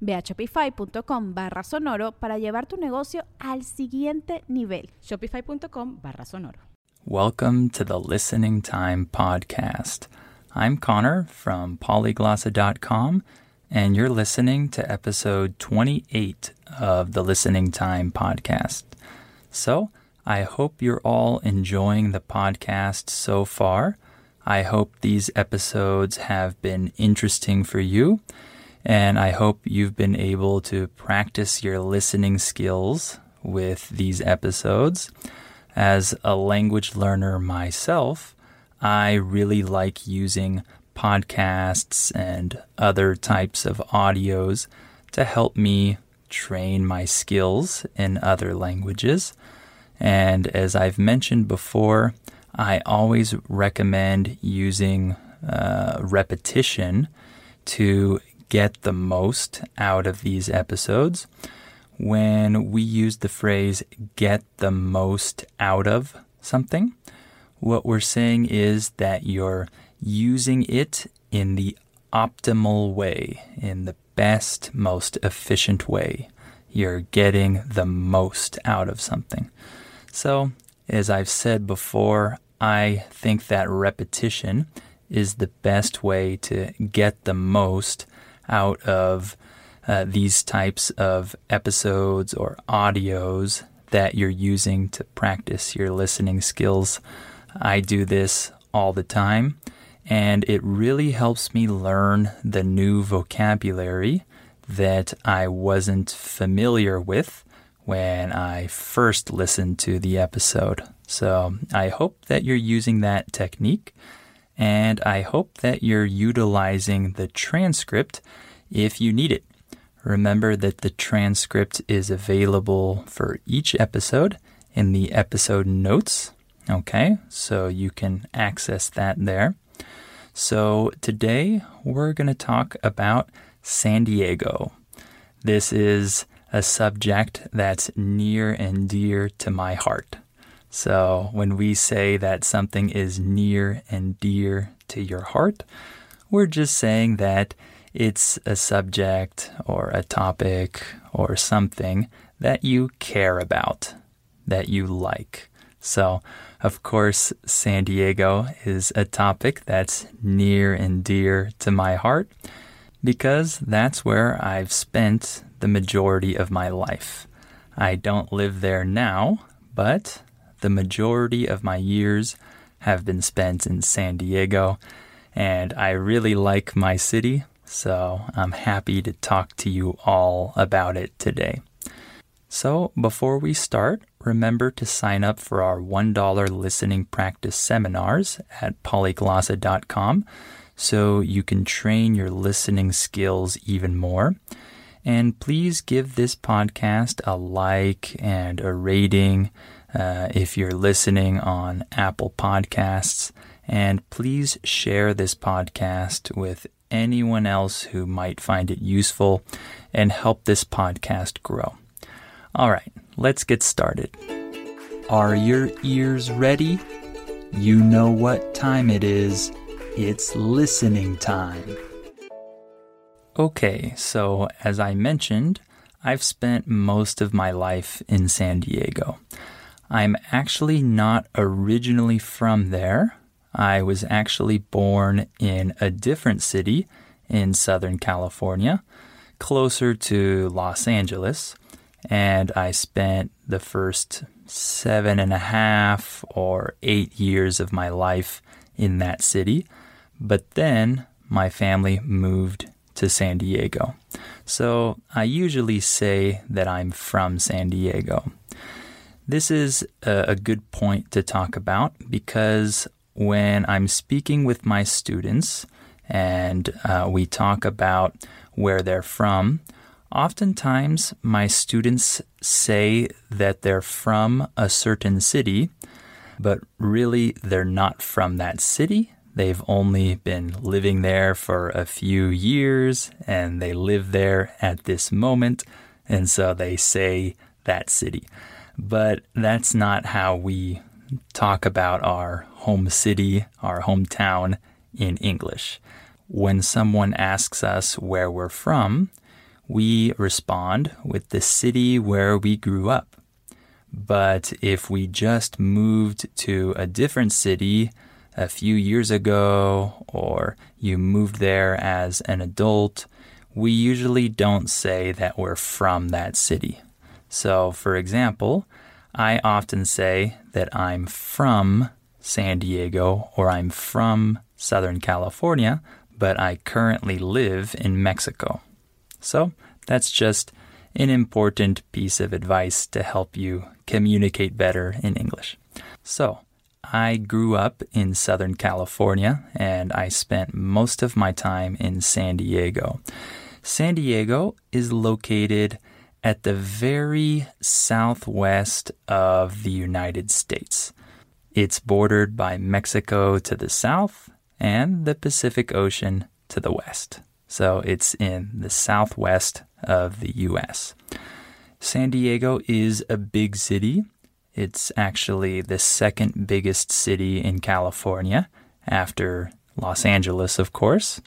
Ve a shopify.com barra sonoro para llevar tu negocio al siguiente nivel. Shopify.com barra sonoro. Welcome to the Listening Time Podcast. I'm Connor from polyglossa.com, and you're listening to episode 28 of the Listening Time Podcast. So, I hope you're all enjoying the podcast so far. I hope these episodes have been interesting for you and I hope you've been able to practice your listening skills with these episodes. As a language learner myself, I really like using podcasts and other types of audios to help me train my skills in other languages. And as I've mentioned before, I always recommend using uh, repetition to get the most out of these episodes. When we use the phrase get the most out of something, what we're saying is that you're using it in the optimal way, in the best, most efficient way. You're getting the most out of something. So, as I've said before, I think that repetition is the best way to get the most out of uh, these types of episodes or audios that you're using to practice your listening skills. I do this all the time, and it really helps me learn the new vocabulary that I wasn't familiar with when I first listened to the episode. So I hope that you're using that technique and I hope that you're utilizing the transcript if you need it. Remember that the transcript is available for each episode in the episode notes. Okay, so you can access that there. So today we're going to talk about San Diego. This is a subject that's near and dear to my heart. So, when we say that something is near and dear to your heart, we're just saying that it's a subject or a topic or something that you care about, that you like. So, of course, San Diego is a topic that's near and dear to my heart because that's where I've spent the majority of my life. I don't live there now, but the majority of my years have been spent in San Diego, and I really like my city, so I'm happy to talk to you all about it today. So, before we start, remember to sign up for our $1 listening practice seminars at polyglossa.com so you can train your listening skills even more. And please give this podcast a like and a rating uh, if you're listening on Apple Podcasts. And please share this podcast with anyone else who might find it useful and help this podcast grow. All right, let's get started. Are your ears ready? You know what time it is. It's listening time. Okay, so as I mentioned, I've spent most of my life in San Diego. I'm actually not originally from there. I was actually born in a different city in Southern California, closer to Los Angeles, and I spent the first seven and a half or eight years of my life in that city. But then my family moved to San Diego. So I usually say that I'm from San Diego. This is a, good point to talk about because when I'm speaking with my students and uh, we talk about where they're from, oftentimes my students say that they're from a certain city, but really they're not from that city. They've only been living there for a few years and they live there at this moment. And so they say that city. But that's not how we talk about our home city, our hometown in English. When someone asks us where we're from, we respond with the city where we grew up. But if we just moved to a different city a few years ago or you moved there as an adult, we usually don't say that we're from that city. So, for example, I often say that I'm from San Diego or I'm from Southern California, but I currently live in Mexico. So, that's just an important piece of advice to help you communicate better in English. So, I grew up in Southern California and I spent most of my time in San Diego. San Diego is located at the very southwest of the United States. It's bordered by Mexico to the south and the Pacific Ocean to the west. So it's in the southwest of the US. San Diego is a big city it's actually the second biggest city in California after Los Angeles, of course.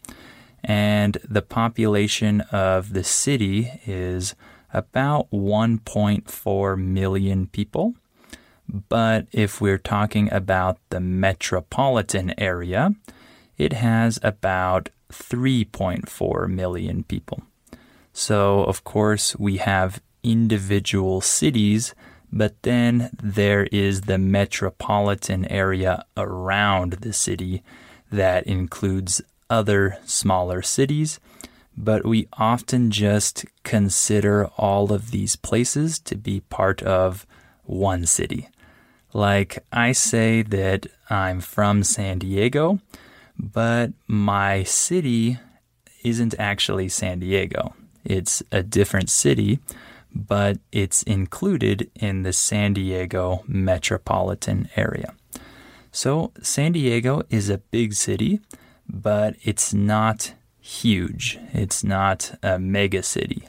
And the population of the city is about 1.4 million people. But if we're talking about the metropolitan area, it has about 3.4 million people. So, of course, we have individual cities but then there is the metropolitan area around the city that includes other smaller cities. But we often just consider all of these places to be part of one city. Like I say that I'm from San Diego, but my city isn't actually San Diego. It's a different city but it's included in the San Diego metropolitan area. So, San Diego is a big city, but it's not huge. It's not a mega city,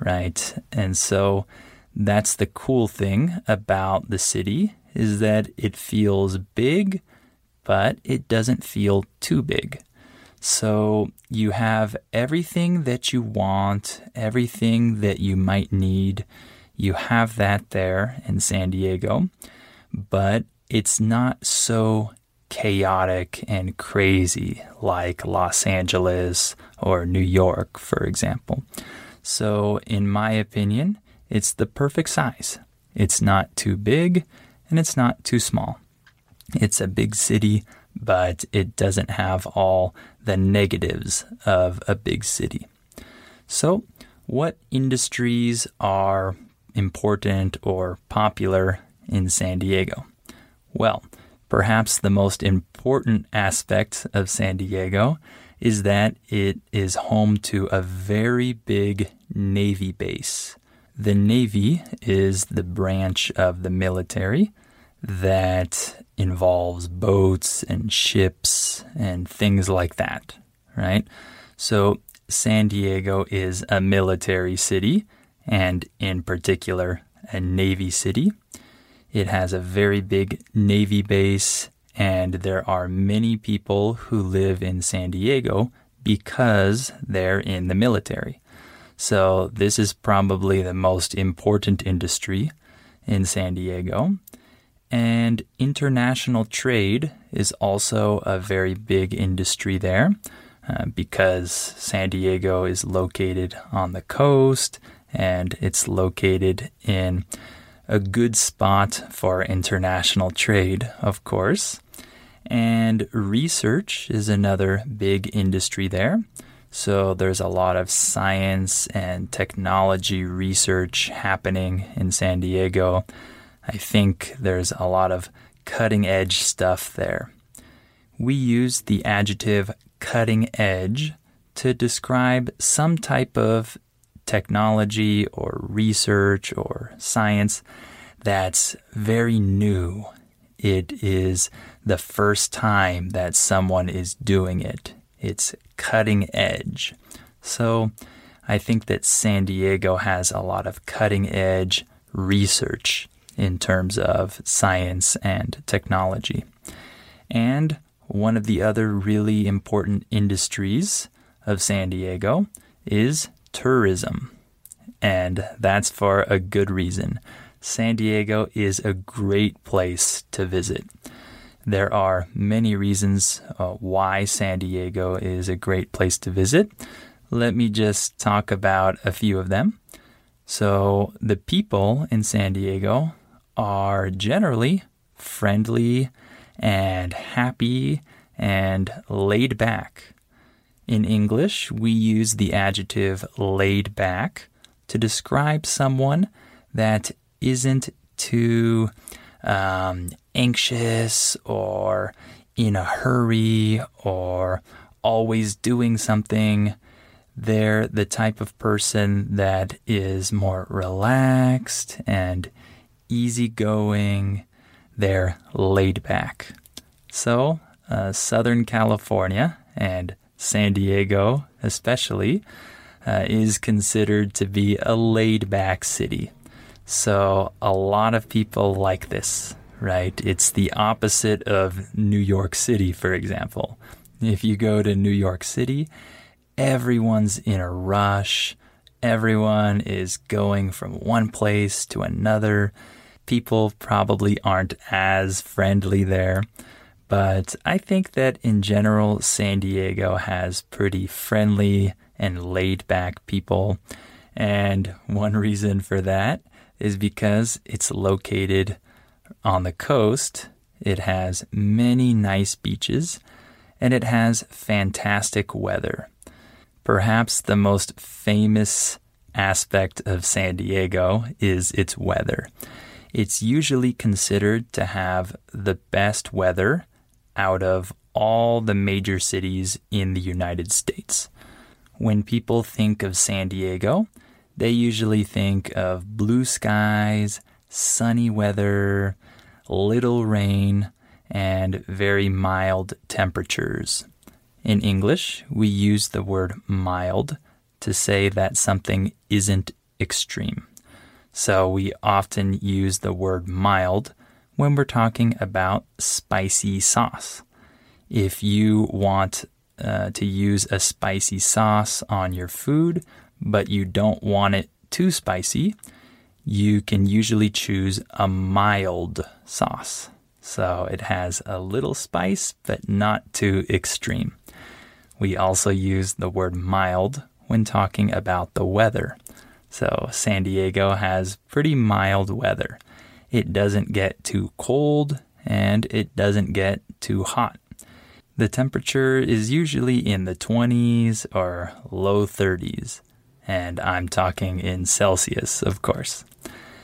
right? And so, that's the cool thing about the city is that it feels big, but it doesn't feel too big. So you have everything that you want, everything that you might need. You have that there in San Diego, but it's not so chaotic and crazy like Los Angeles or New York, for example. So, in my opinion, it's the perfect size. It's not too big and it's not too small. It's a big city but it doesn't have all the negatives of a big city. So, what industries are important or popular in San Diego? Well, perhaps the most important aspect of San Diego is that it is home to a very big Navy base. The Navy is the branch of the military that involves boats and ships and things like that, right? So San Diego is a military city and, in particular, a Navy city. It has a very big Navy base, and there are many people who live in San Diego because they're in the military. So, this is probably the most important industry in San Diego. And international trade is also a very big industry there uh, because San Diego is located on the coast and it's located in a good spot for international trade, of course. And research is another big industry there. So there's a lot of science and technology research happening in San Diego. I think there's a lot of cutting edge stuff there. We use the adjective cutting edge to describe some type of technology or research or science that's very new. It is the first time that someone is doing it. It's cutting edge. So I think that San Diego has a lot of cutting edge research in terms of science and technology. And one of the other really important industries of San Diego is tourism. And that's for a good reason. San Diego is a great place to visit. There are many reasons uh, why San Diego is a great place to visit. Let me just talk about a few of them. So, the people in San Diego are generally friendly and happy and laid back. In English, we use the adjective laid back to describe someone that isn't too um, anxious or in a hurry or always doing something. They're the type of person that is more relaxed and easygoing. They're laid back. So, uh, Southern California and San Diego, especially, uh, is considered to be a laid back city. So, a lot of people like this right? It's the opposite of New York City, for example. If you go to New York City, everyone's in a rush. Everyone is going from one place to another. People probably aren't as friendly there. But I think that in general, San Diego has pretty friendly and laid back people. And one reason for that is because it's located on the coast, it has many nice beaches and it has fantastic weather. Perhaps the most famous aspect of San Diego is its weather. It's usually considered to have the best weather out of all the major cities in the United States. When people think of San Diego, they usually think of blue skies, sunny weather, little rain, and very mild temperatures. In English, we use the word mild to say that something isn't extreme. So we often use the word mild when we're talking about spicy sauce. If you want uh, to use a spicy sauce on your food, but you don't want it too spicy, you can usually choose a mild sauce. So it has a little spice, but not too extreme. We also use the word mild when talking about the weather. So San Diego has pretty mild weather. It doesn't get too cold and it doesn't get too hot. The temperature is usually in the 20s or low 30s, and I'm talking in Celsius, of course.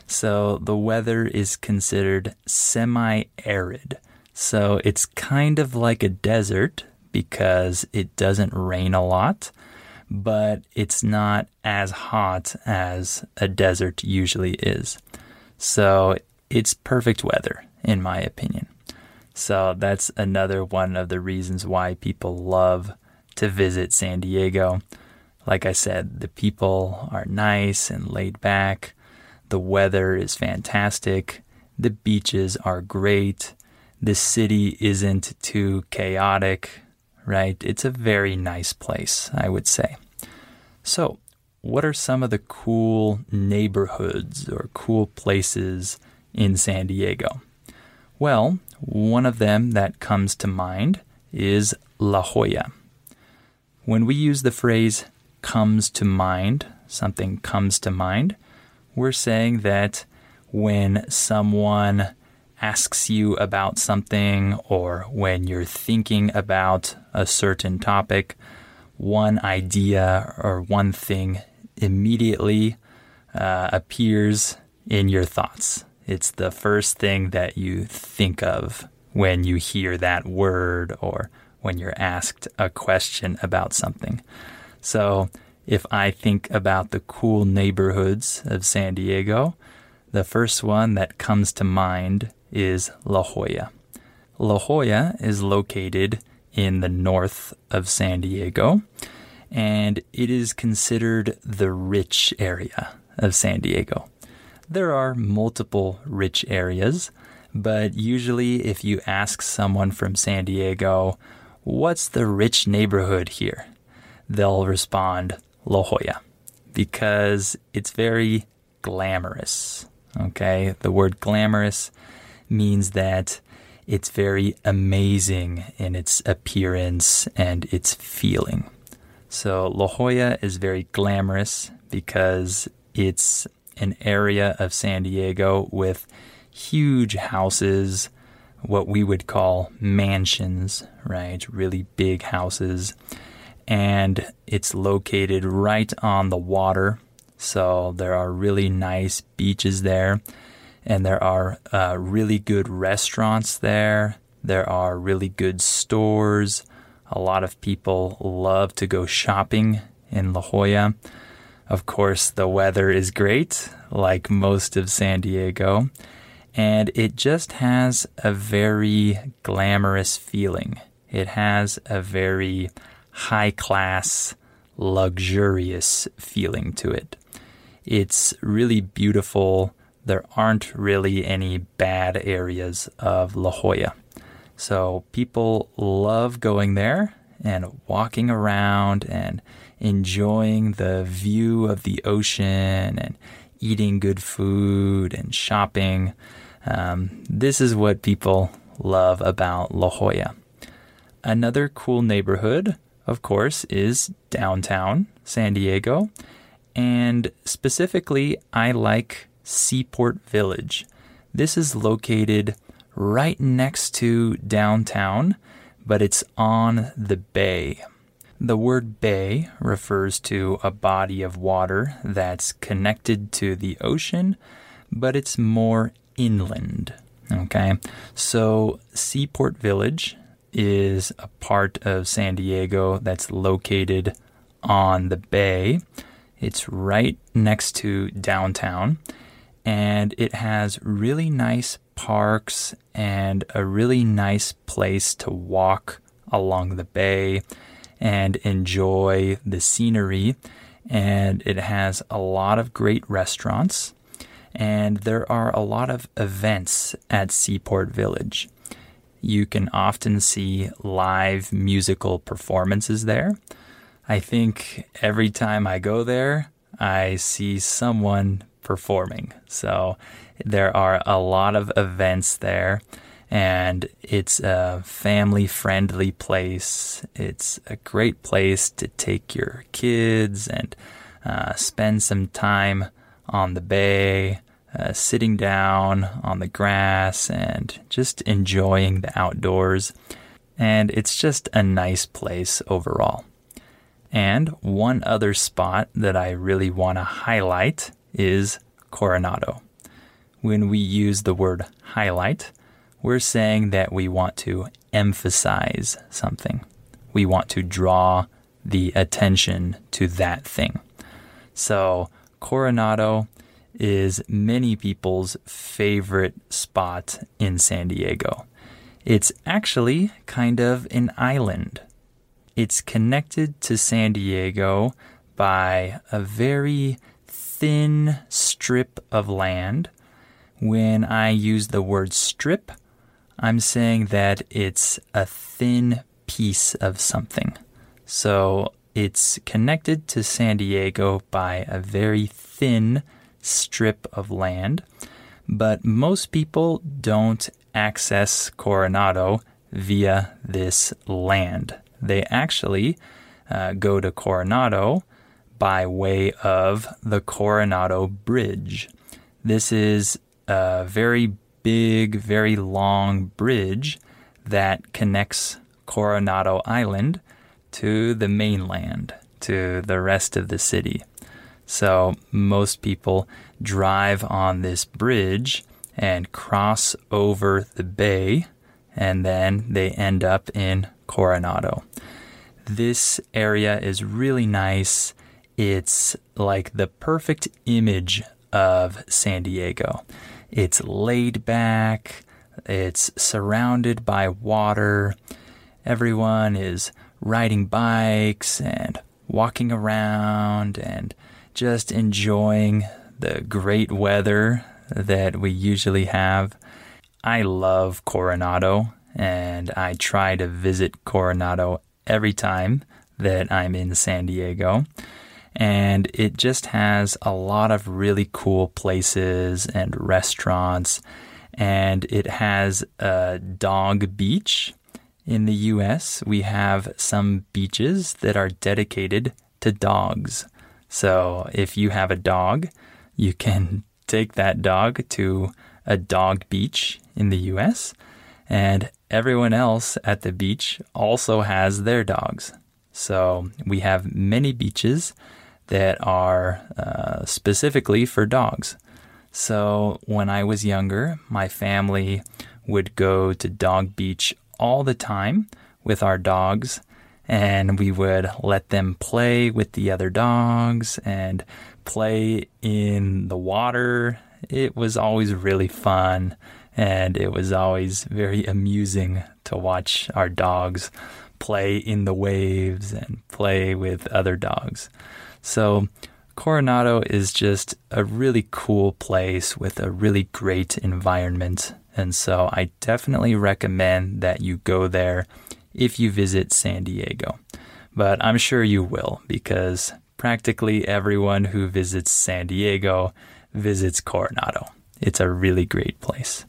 So the weather is considered semi arid. So it's kind of like a desert because it doesn't rain a lot, but it's not as hot as a desert usually is. So it's perfect weather, in my opinion. So that's another one of the reasons why people love to visit San Diego. Like I said, the people are nice and laid back. The weather is fantastic. The beaches are great. The city isn't too chaotic, right? It's a very nice place, I would say. So, what are some of the cool neighborhoods or cool places in San Diego? Well, one of them that comes to mind is La Jolla. When we use the phrase comes to mind, something comes to mind, we're saying that when someone asks you about something or when you're thinking about a certain topic, one idea or one thing immediately uh, appears in your thoughts. It's the first thing that you think of when you hear that word or when you're asked a question about something. So, if I think about the cool neighborhoods of San Diego, the first one that comes to mind is La Jolla. La Jolla is located in the north of San Diego, and it is considered the rich area of San Diego. There are multiple rich areas, but usually, if you ask someone from San Diego, What's the rich neighborhood here? They'll respond, La Jolla, because it's very glamorous. Okay, the word glamorous means that it's very amazing in its appearance and its feeling. So La Jolla is very glamorous because it's an area of San Diego with huge houses, what we would call mansions, right? Really big houses. And it's located right on the water. So there are really nice beaches there and there are uh, really good restaurants there. There are really good stores. A lot of people love to go shopping in La Jolla. Of course, the weather is great, like most of San Diego, and it just has a very glamorous feeling. It has a very high class, luxurious feeling to it. It's really beautiful there aren't really any bad areas of La Jolla. So people love going there and walking around and enjoying the view of the ocean and eating good food and shopping. Um, this is what people love about La Jolla. Another cool neighborhood, of course, is downtown San Diego. And specifically, I like Seaport Village. This is located right next to downtown, but it's on the bay. The word bay refers to a body of water that's connected to the ocean, but it's more inland. Okay, so Seaport Village is a part of San Diego that's located on the bay. It's right next to downtown and it has really nice parks and a really nice place to walk along the bay and enjoy the scenery. And it has a lot of great restaurants, and there are a lot of events at Seaport Village. You can often see live musical performances there. I think every time I go there, I see someone performing. So there are a lot of events there and it's a family friendly place. It's a great place to take your kids and uh, spend some time on the bay, uh, sitting down on the grass and just enjoying the outdoors. And it's just a nice place overall. And one other spot that I really want to highlight is Coronado. When we use the word highlight, we're saying that we want to emphasize something. We want to draw the attention to that thing. So, Coronado is many people's favorite spot in San Diego. It's actually kind of an island. It's connected to San Diego by a very thin strip of land. When I use the word strip, I'm saying that it's a thin piece of something. So it's connected to San Diego by a very thin strip of land, but most people don't access Coronado via this land. They actually uh, go to Coronado by way of the Coronado Bridge. This is a very big, very long bridge that connects Coronado Island to the mainland, to the rest of the city. So most people drive on this bridge and cross over the bay, and then they end up in Coronado. This area is really nice. It's like the perfect image of San Diego. It's laid back, it's surrounded by water. Everyone is riding bikes and walking around and just enjoying the great weather that we usually have. I love Coronado and I try to visit Coronado every time that I'm in San Diego. And it just has a lot of really cool places and restaurants. And it has a dog beach. In the US, we have some beaches that are dedicated to dogs. So if you have a dog, you can take that dog to a dog beach in the US, and everyone else at the beach also has their dogs. So we have many beaches that are uh, specifically for dogs. So when I was younger, my family would go to Dog Beach all the time with our dogs, and we would let them play with the other dogs and play in the water. It was always really fun, and it was always very amusing to watch our dogs play in the waves and play with other dogs. So, Coronado is just a really cool place with a really great environment. And so, I definitely recommend that you go there if you visit San Diego. But I'm sure you will because practically everyone who visits San Diego visits Coronado. It's a really great place.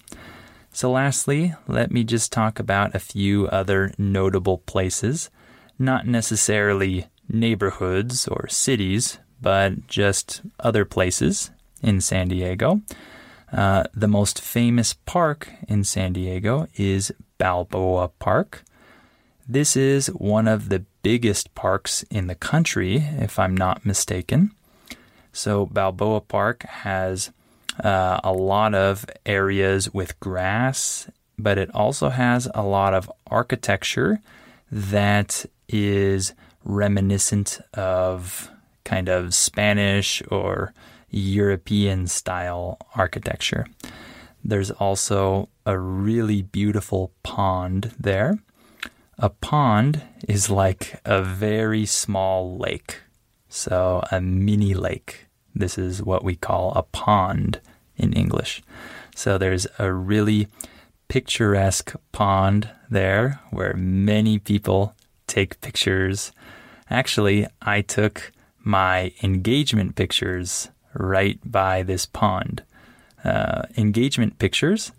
So, lastly, let me just talk about a few other notable places, not necessarily neighborhoods or cities, but just other places in San Diego. Uh, the most famous park in San Diego is Balboa Park. This is one of the biggest parks in the country, if I'm not mistaken. So, Balboa Park has uh, a lot of areas with grass, but it also has a lot of architecture that is reminiscent of kind of Spanish or European style architecture. There's also a really beautiful pond there. A pond is like a very small lake, so a mini lake. This is what we call a pond in English. So there's a really picturesque pond there where many people take pictures. Actually, I took my engagement pictures right by this pond. Uh, engagement pictures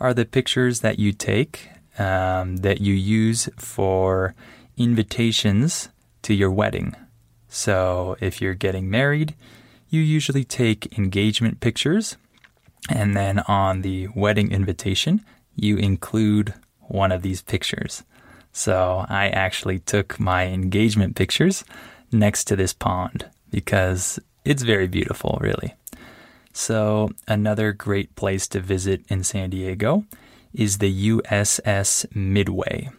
are the pictures that you take um, that you use for invitations to your wedding. So if you're getting married, you usually take engagement pictures, and then on the wedding invitation, you include one of these pictures. So I actually took my engagement pictures next to this pond because it's very beautiful, really. So, another great place to visit in San Diego is the USS Midway.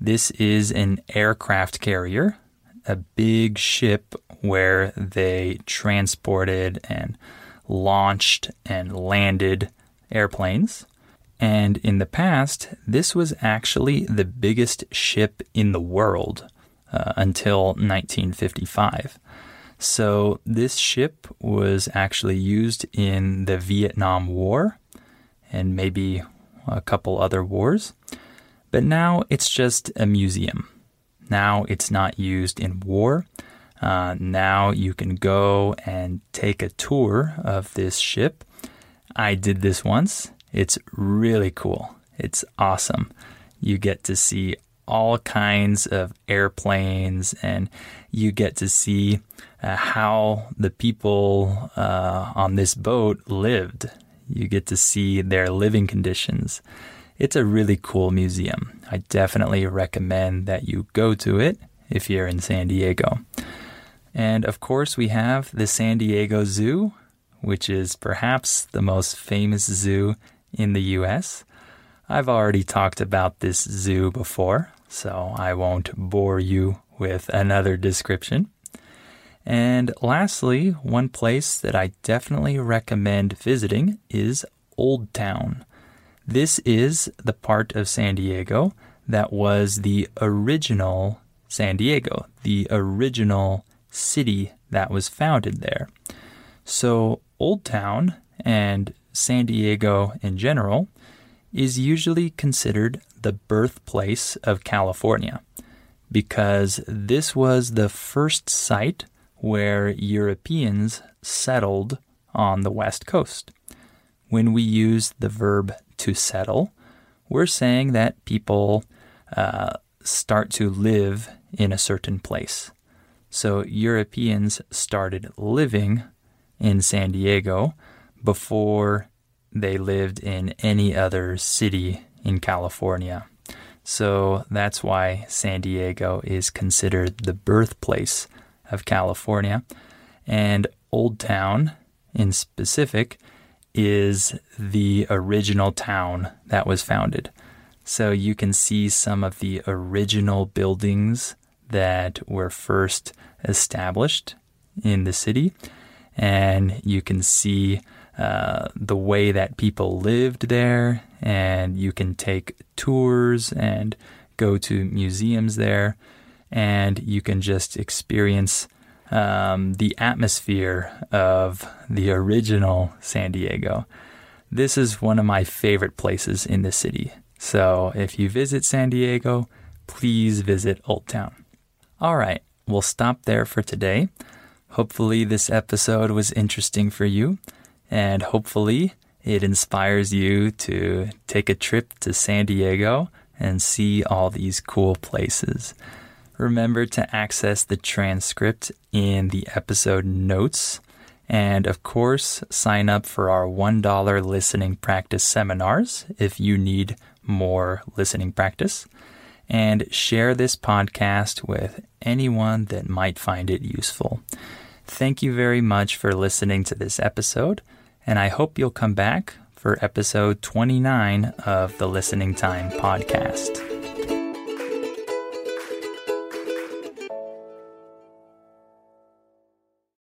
This is an aircraft carrier, a big ship where they transported and launched and landed airplanes. And in the past, this was actually the biggest ship in the world uh, until 1955. So, this ship was actually used in the Vietnam War and maybe a couple other wars. But now it's just a museum. Now it's not used in war. Uh, now you can go and take a tour of this ship. I did this once. It's really cool. It's awesome. You get to see all kinds of airplanes and you get to see uh, how the people uh, on this boat lived. You get to see their living conditions. It's a really cool museum. I definitely recommend that you go to it if you're in San Diego. And of course, we have the San Diego Zoo, which is perhaps the most famous zoo in the US. I've already talked about this zoo before, so I won't bore you with another description. And lastly, one place that I definitely recommend visiting is Old Town. This is the part of San Diego that was the original San Diego, the original city that was founded there. So, Old Town and San Diego in general is usually considered the birthplace of California because this was the first site where Europeans settled on the West Coast. When we use the verb to settle, we're saying that people uh, start to live in a certain place. So Europeans started living in San Diego before they lived in any other city in California. So that's why San Diego is considered the birthplace of California. And Old Town, in specific, is the original town that was founded. So you can see some of the original buildings that were first established in the city. And you can see uh, the way that people lived there, and you can take tours and go to museums there, and you can just experience um, the atmosphere of the original San Diego. This is one of my favorite places in the city. So if you visit San Diego, please visit Old Town. All right, we'll stop there for today. Hopefully, this episode was interesting for you and hopefully it inspires you to take a trip to San Diego and see all these cool places. Remember to access the transcript in the episode notes. And of course, sign up for our $1 listening practice seminars if you need more listening practice. And share this podcast with anyone that might find it useful. Thank you very much for listening to this episode and I hope you'll come back for episode 29 of the Listening Time podcast.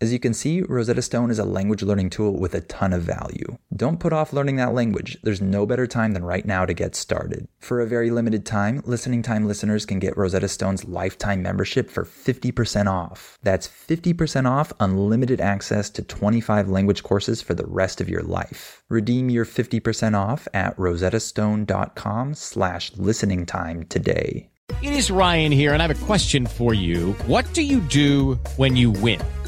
As you can see, Rosetta Stone is a language learning tool with a ton of value. Don't put off learning that language. There's no better time than right now to get started. For a very limited time, Listening Time listeners can get Rosetta Stone's lifetime membership for 50% off. That's 50% off unlimited access to 25 language courses for the rest of your life. Redeem your 50% off at rosettastone.com slash listening time today. It is Ryan here, and I have a question for you. What do you do when you win?